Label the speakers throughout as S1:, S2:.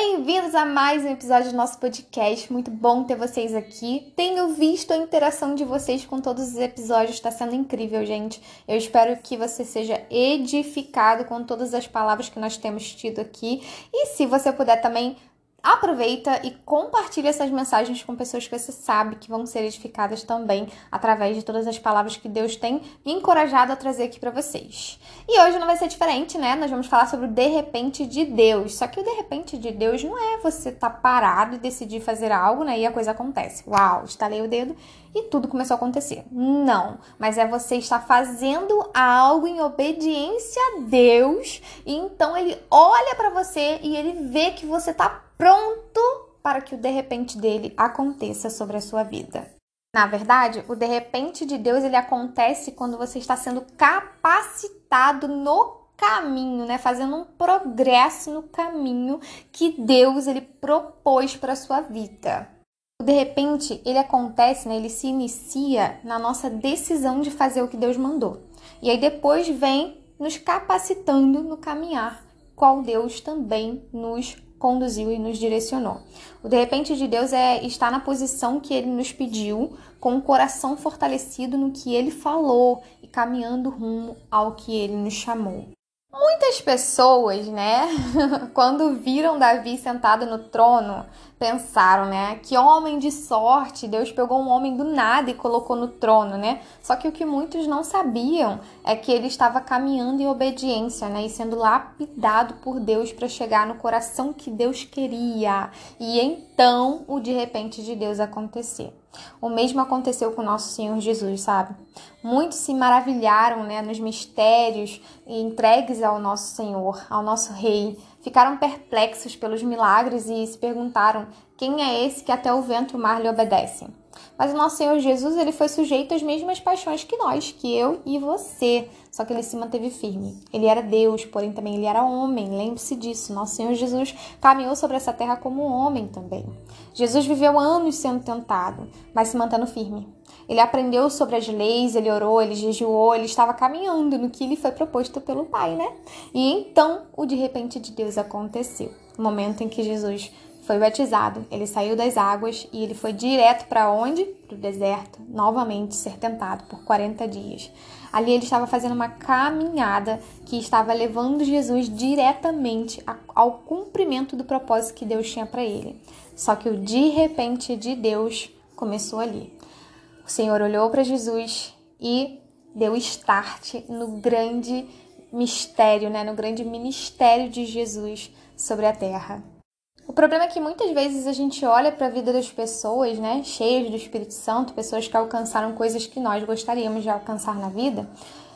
S1: Bem-vindos a mais um episódio do nosso podcast. Muito bom ter vocês aqui. Tenho visto a interação de vocês com todos os episódios, está sendo incrível, gente. Eu espero que você seja edificado com todas as palavras que nós temos tido aqui. E se você puder também aproveita e compartilha essas mensagens com pessoas que você sabe que vão ser edificadas também através de todas as palavras que Deus tem me encorajado a trazer aqui para vocês. E hoje não vai ser diferente, né? Nós vamos falar sobre o de repente de Deus. Só que o de repente de Deus não é você estar tá parado e decidir fazer algo, né? E a coisa acontece. Uau, estalei o dedo e tudo começou a acontecer. Não, mas é você estar fazendo algo em obediência a Deus, e então ele olha para você e ele vê que você tá pronto para que o de repente dele aconteça sobre a sua vida. Na verdade, o de repente de Deus ele acontece quando você está sendo capacitado no caminho, né, fazendo um progresso no caminho que Deus ele propôs para sua vida. O de repente, ele acontece, né, ele se inicia na nossa decisão de fazer o que Deus mandou. E aí depois vem nos capacitando no caminhar, qual Deus também nos conduziu e nos direcionou. O de repente de Deus é estar na posição que ele nos pediu, com o coração fortalecido no que ele falou e caminhando rumo ao que ele nos chamou. Muitas pessoas, né, quando viram Davi sentado no trono, pensaram, né, que homem de sorte, Deus pegou um homem do nada e colocou no trono, né? Só que o que muitos não sabiam é que ele estava caminhando em obediência, né, e sendo lapidado por Deus para chegar no coração que Deus queria. E então, o de repente de Deus acontecer. O mesmo aconteceu com nosso Senhor Jesus, sabe? Muitos se maravilharam né, nos mistérios entregues ao nosso Senhor, ao nosso Rei. Ficaram perplexos pelos milagres e se perguntaram: quem é esse que até o vento e o mar lhe obedecem? Mas o nosso Senhor Jesus, ele foi sujeito às mesmas paixões que nós, que eu e você. Só que ele se manteve firme. Ele era Deus, porém também ele era homem. Lembre-se disso. Nosso Senhor Jesus caminhou sobre essa terra como homem também. Jesus viveu anos sendo tentado, mas se mantendo firme. Ele aprendeu sobre as leis, ele orou, ele jejuou, ele estava caminhando no que lhe foi proposto pelo Pai, né? E então o de repente de Deus aconteceu. O momento em que Jesus foi batizado, ele saiu das águas e ele foi direto para onde? Para o deserto, novamente ser tentado por 40 dias. Ali ele estava fazendo uma caminhada que estava levando Jesus diretamente ao cumprimento do propósito que Deus tinha para ele. Só que o de repente de Deus começou ali. O Senhor olhou para Jesus e deu start no grande mistério, né, no grande ministério de Jesus sobre a terra. Problema é que muitas vezes a gente olha para a vida das pessoas, né, cheias do Espírito Santo, pessoas que alcançaram coisas que nós gostaríamos de alcançar na vida,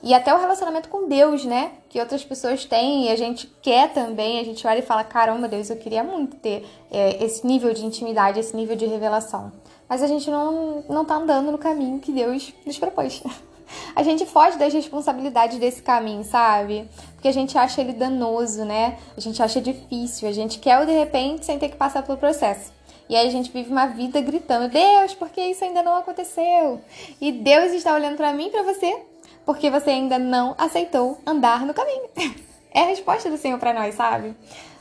S1: e até o relacionamento com Deus, né, que outras pessoas têm e a gente quer também, a gente olha e fala: caramba, Deus, eu queria muito ter é, esse nível de intimidade, esse nível de revelação. Mas a gente não, não tá andando no caminho que Deus nos propôs. a gente foge das responsabilidades desse caminho, sabe? Porque a gente acha ele danoso, né? A gente acha difícil, a gente quer o de repente sem ter que passar pelo processo. E aí a gente vive uma vida gritando: Deus, por que isso ainda não aconteceu? E Deus está olhando para mim para você porque você ainda não aceitou andar no caminho. É a resposta do Senhor para nós, sabe?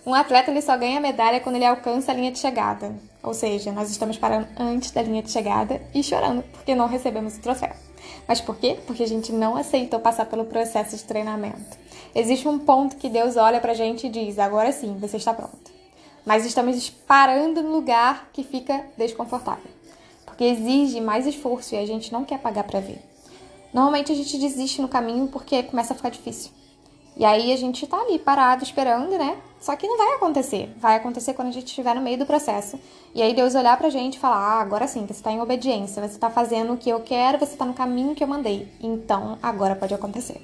S1: Um atleta ele só ganha medalha quando ele alcança a linha de chegada. Ou seja, nós estamos parando antes da linha de chegada e chorando porque não recebemos o troféu. Mas por quê? Porque a gente não aceitou passar pelo processo de treinamento. Existe um ponto que Deus olha pra gente e diz: agora sim, você está pronto. Mas estamos parando no lugar que fica desconfortável. Porque exige mais esforço e a gente não quer pagar para ver. Normalmente a gente desiste no caminho porque começa a ficar difícil. E aí a gente tá ali parado esperando, né? Só que não vai acontecer. Vai acontecer quando a gente estiver no meio do processo. E aí Deus olhar pra gente e falar: ah, agora sim, você tá em obediência, você tá fazendo o que eu quero, você tá no caminho que eu mandei. Então agora pode acontecer.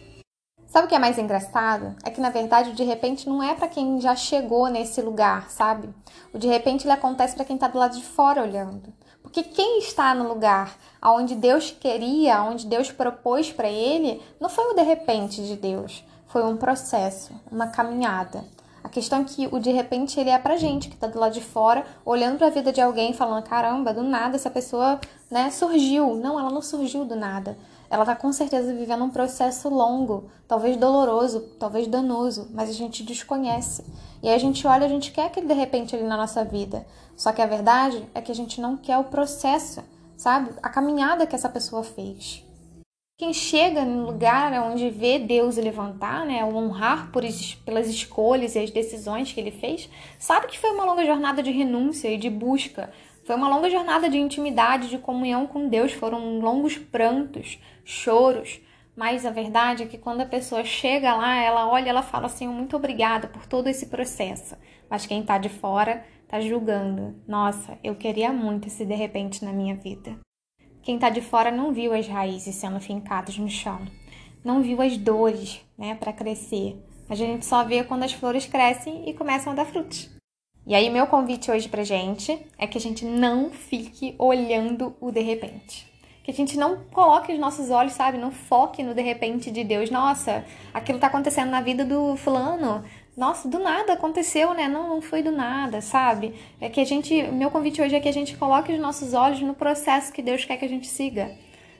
S1: Sabe o que é mais engraçado? É que na verdade o de repente não é para quem já chegou nesse lugar, sabe? O de repente ele acontece para quem tá do lado de fora olhando. Porque quem está no lugar onde Deus queria, onde Deus propôs para ele, não foi o de repente de Deus, foi um processo, uma caminhada. A questão é que o de repente ele é pra gente que tá do lado de fora, olhando para a vida de alguém, falando: "Caramba, do nada essa pessoa, né, surgiu". Não, ela não surgiu do nada. ela tá com certeza vivendo um processo longo, talvez doloroso, talvez danoso, mas a gente desconhece. E aí a gente olha, a gente quer aquele de repente ali na nossa vida. Só que a verdade é que a gente não quer o processo, sabe? A caminhada que essa pessoa fez. Quem chega no lugar onde vê Deus levantar, né, o honrar por, pelas escolhas e as decisões que ele fez, sabe que foi uma longa jornada de renúncia e de busca. Foi uma longa jornada de intimidade, de comunhão com Deus, foram longos prantos, choros. Mas a verdade é que quando a pessoa chega lá, ela olha, ela fala assim: muito obrigada por todo esse processo. Mas quem está de fora está julgando. Nossa, eu queria muito esse de repente na minha vida. Quem está de fora não viu as raízes sendo fincadas no chão, não viu as dores, né, para crescer. A gente só vê quando as flores crescem e começam a dar frutos. E aí meu convite hoje pra gente é que a gente não fique olhando o de repente. Que a gente não coloque os nossos olhos, sabe? Não foque no de repente de Deus. Nossa, aquilo tá acontecendo na vida do fulano nossa, do nada aconteceu, né? Não, não foi do nada, sabe? É que a gente, meu convite hoje é que a gente coloque os nossos olhos no processo que Deus quer que a gente siga,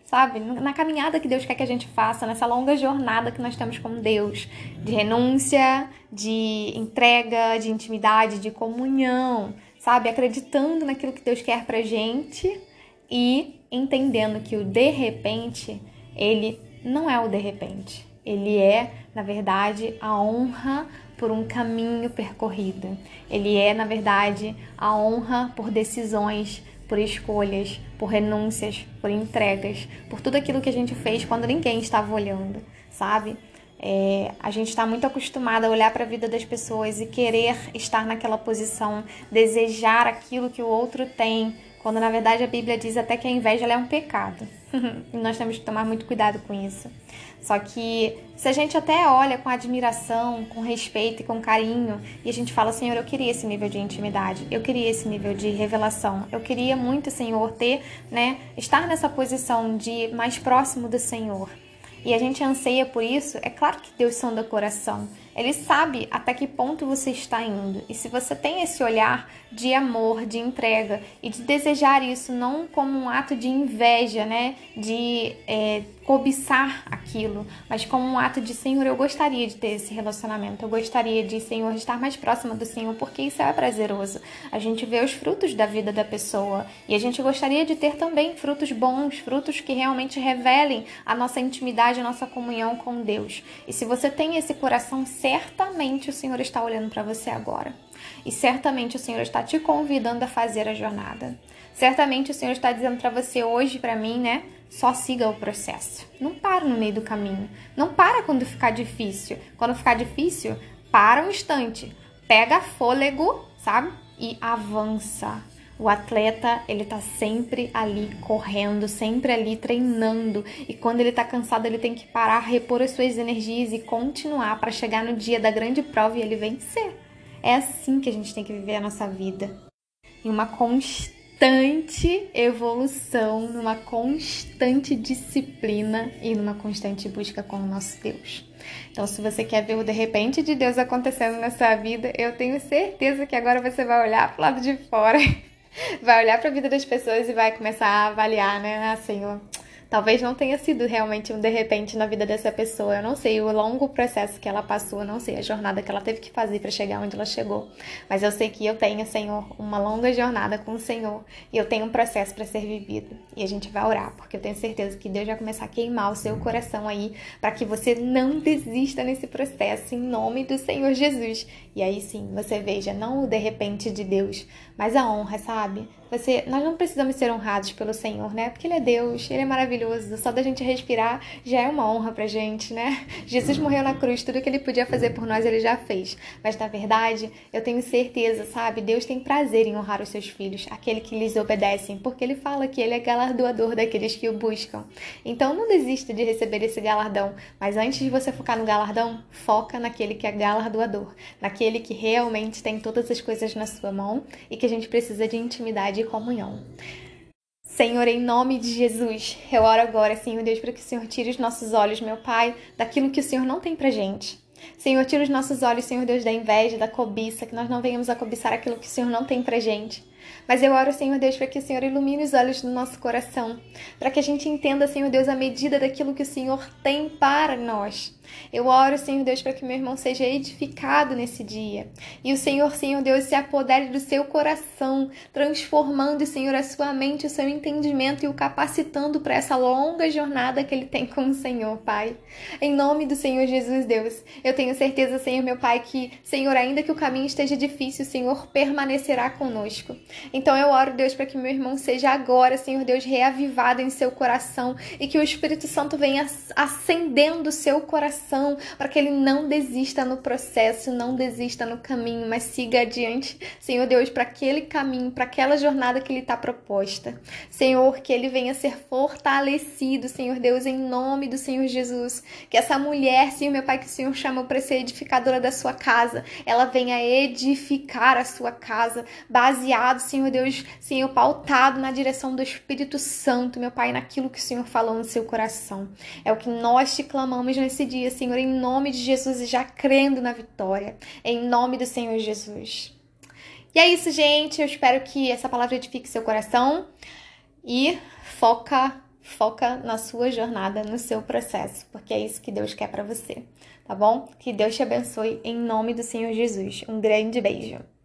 S1: sabe? Na caminhada que Deus quer que a gente faça, nessa longa jornada que nós temos com Deus, de renúncia, de entrega, de intimidade, de comunhão, sabe? Acreditando naquilo que Deus quer pra gente e entendendo que o de repente, ele não é o de repente. Ele é, na verdade, a honra por um caminho percorrido. Ele é, na verdade, a honra por decisões, por escolhas, por renúncias, por entregas, por tudo aquilo que a gente fez quando ninguém estava olhando, sabe? É, a gente está muito acostumada a olhar para a vida das pessoas e querer estar naquela posição, desejar aquilo que o outro tem, quando na verdade a Bíblia diz até que a inveja é um pecado. e nós temos que tomar muito cuidado com isso. Só que se a gente até olha com admiração, com respeito e com carinho, e a gente fala, Senhor, eu queria esse nível de intimidade, eu queria esse nível de revelação, eu queria muito, Senhor, ter, né, estar nessa posição de mais próximo do Senhor. E a gente anseia por isso, é claro que Deus sonda o coração. Ele sabe até que ponto você está indo. E se você tem esse olhar de amor, de entrega e de desejar isso não como um ato de inveja, né? De é, cobiçar aquilo, mas como um ato de Senhor, eu gostaria de ter esse relacionamento. Eu gostaria de, Senhor, estar mais próxima do Senhor, porque isso é prazeroso. A gente vê os frutos da vida da pessoa e a gente gostaria de ter também frutos bons, frutos que realmente revelem a nossa intimidade, a nossa comunhão com Deus. E se você tem esse coração certamente o Senhor está olhando para você agora. E certamente o Senhor está te convidando a fazer a jornada. Certamente o Senhor está dizendo para você hoje, para mim, né? Só siga o processo. Não para no meio do caminho. Não para quando ficar difícil. Quando ficar difícil, para um instante. Pega fôlego, sabe? E avança. O atleta, ele tá sempre ali correndo, sempre ali treinando, e quando ele tá cansado, ele tem que parar, repor as suas energias e continuar para chegar no dia da grande prova e ele vencer. É assim que a gente tem que viver a nossa vida. Em uma constante evolução, numa constante disciplina e numa constante busca com o nosso Deus. Então, se você quer ver o de repente de Deus acontecendo na sua vida, eu tenho certeza que agora você vai olhar pro lado de fora vai olhar para a vida das pessoas e vai começar a avaliar, né? Assim, ó, Talvez não tenha sido realmente um de repente na vida dessa pessoa. Eu não sei o longo processo que ela passou, eu não sei a jornada que ela teve que fazer para chegar onde ela chegou. Mas eu sei que eu tenho, Senhor, uma longa jornada com o Senhor e eu tenho um processo para ser vivido. E a gente vai orar, porque eu tenho certeza que Deus vai começar a queimar o seu coração aí para que você não desista nesse processo em nome do Senhor Jesus. E aí sim, você veja não o de repente de Deus, mas a honra, sabe? Nós não precisamos ser honrados pelo Senhor, né? Porque Ele é Deus, Ele é maravilhoso. Só da gente respirar já é uma honra pra gente, né? Jesus morreu na cruz, tudo que Ele podia fazer por nós Ele já fez. Mas na verdade, eu tenho certeza, sabe? Deus tem prazer em honrar os seus filhos, aquele que lhes obedecem, porque Ele fala que Ele é galardoador daqueles que o buscam. Então não desista de receber esse galardão, mas antes de você focar no galardão, foca naquele que é galardoador, naquele que realmente tem todas as coisas na sua mão e que a gente precisa de intimidade e comunhão. Senhor, em nome de Jesus, eu oro agora, Senhor Deus, para que o Senhor tire os nossos olhos, meu Pai, daquilo que o Senhor não tem pra gente. Senhor, tira os nossos olhos, Senhor Deus, da inveja, da cobiça, que nós não venhamos a cobiçar aquilo que o Senhor não tem pra gente. Mas eu oro, Senhor Deus, para que o Senhor ilumine os olhos do nosso coração, para que a gente entenda, Senhor Deus, a medida daquilo que o Senhor tem para nós. Eu oro, Senhor Deus, para que meu irmão seja edificado nesse dia. E o Senhor, Senhor Deus, se apodere do seu coração, transformando, Senhor, a sua mente, o seu entendimento e o capacitando para essa longa jornada que ele tem com o Senhor, Pai. Em nome do Senhor Jesus, Deus, eu tenho certeza, Senhor, meu Pai, que, Senhor, ainda que o caminho esteja difícil, o Senhor permanecerá conosco. Então eu oro, Deus, para que meu irmão seja agora, Senhor Deus, reavivado em seu coração e que o Espírito Santo venha acendendo o seu coração coração, para que ele não desista no processo, não desista no caminho, mas siga adiante, Senhor Deus, para aquele caminho, para aquela jornada que ele está proposta. Senhor, que ele venha ser fortalecido, Senhor Deus, em nome do Senhor Jesus. Que essa mulher, Senhor, meu Pai, que o Senhor chamou para ser edificadora da sua casa, ela venha edificar a sua casa, baseado, Senhor Deus, Senhor, pautado na direção do Espírito Santo, meu Pai, naquilo que o Senhor falou no seu coração. É o que nós te clamamos nesse dia, Senhor, em nome de Jesus e já crendo na vitória. Em nome do Senhor Jesus. E é isso, gente. Eu espero que essa palavra edifique seu coração e foca, foca na sua jornada, no seu processo, porque é isso que Deus quer para você, tá bom? Que Deus te abençoe em nome do Senhor Jesus. Um grande beijo.